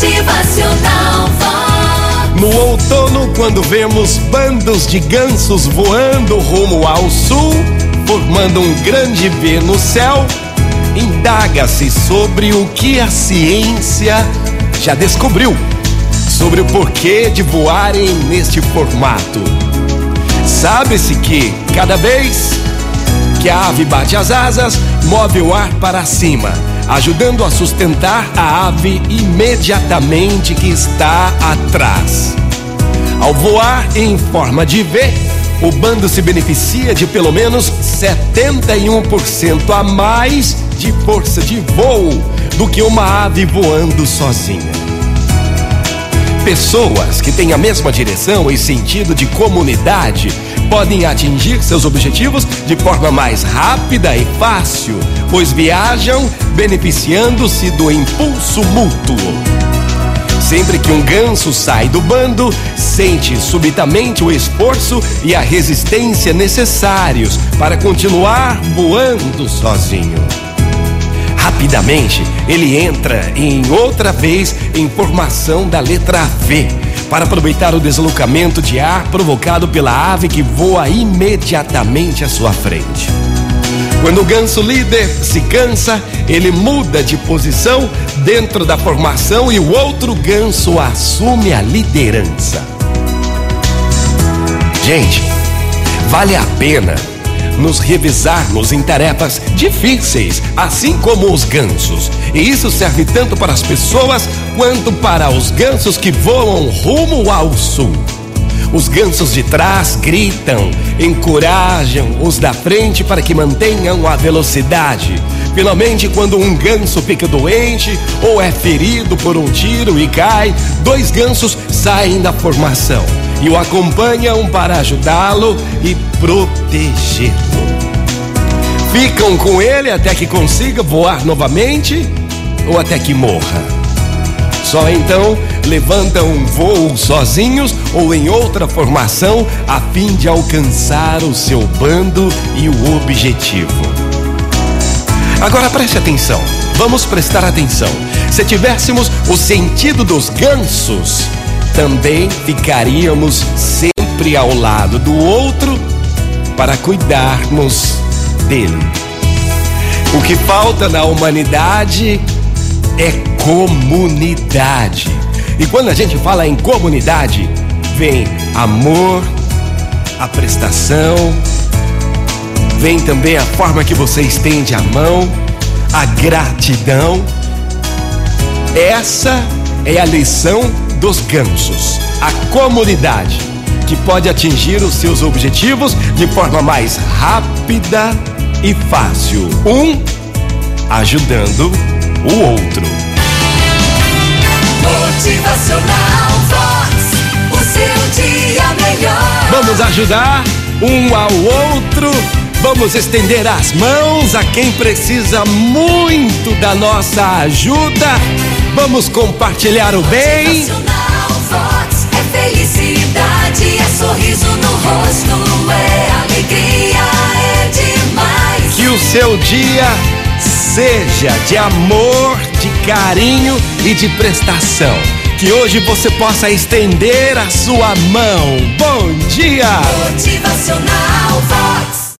Motivacional. No outono, quando vemos bandos de gansos voando rumo ao sul, formando um grande V no céu, indaga-se sobre o que a ciência já descobriu sobre o porquê de voarem neste formato. Sabe-se que cada vez que a ave bate as asas, move o ar para cima, ajudando a sustentar a ave imediatamente que está atrás. Ao voar em forma de V, o bando se beneficia de pelo menos 71% a mais de força de voo do que uma ave voando sozinha. Pessoas que têm a mesma direção e sentido de comunidade podem atingir seus objetivos de forma mais rápida e fácil, pois viajam beneficiando-se do impulso mútuo. Sempre que um ganso sai do bando, sente subitamente o esforço e a resistência necessários para continuar voando sozinho. Rapidamente, ele entra em outra vez em formação da letra V, para aproveitar o deslocamento de ar provocado pela ave que voa imediatamente à sua frente. Quando o ganso líder se cansa, ele muda de posição dentro da formação e o outro ganso assume a liderança. Gente, vale a pena nos revisarmos em tarefas difíceis, assim como os gansos. E isso serve tanto para as pessoas quanto para os gansos que voam rumo ao sul. Os gansos de trás gritam, encorajam os da frente para que mantenham a velocidade. Finalmente, quando um ganso fica doente ou é ferido por um tiro e cai, dois gansos saem da formação e o acompanham para ajudá-lo e protegê-lo. Ficam com ele até que consiga voar novamente ou até que morra. Só então levantam um voo sozinhos ou em outra formação a fim de alcançar o seu bando e o objetivo. Agora preste atenção, vamos prestar atenção. Se tivéssemos o sentido dos gansos, também ficaríamos sempre ao lado do outro para cuidarmos dele. O que falta na humanidade é comunidade. E quando a gente fala em comunidade, vem amor, a prestação, vem também a forma que você estende a mão, a gratidão. Essa é a lição dos gansos, a comunidade que pode atingir os seus objetivos de forma mais rápida e fácil. Um ajudando o outro. Motivacional Vox. O seu dia melhor. Vamos ajudar um ao outro. Vamos estender as mãos a quem precisa muito da nossa ajuda. Vamos compartilhar o bem. Rosto, é alegria, é demais. Que o seu dia seja de amor, de carinho e de prestação. Que hoje você possa estender a sua mão. Bom dia! Motivacional Vox.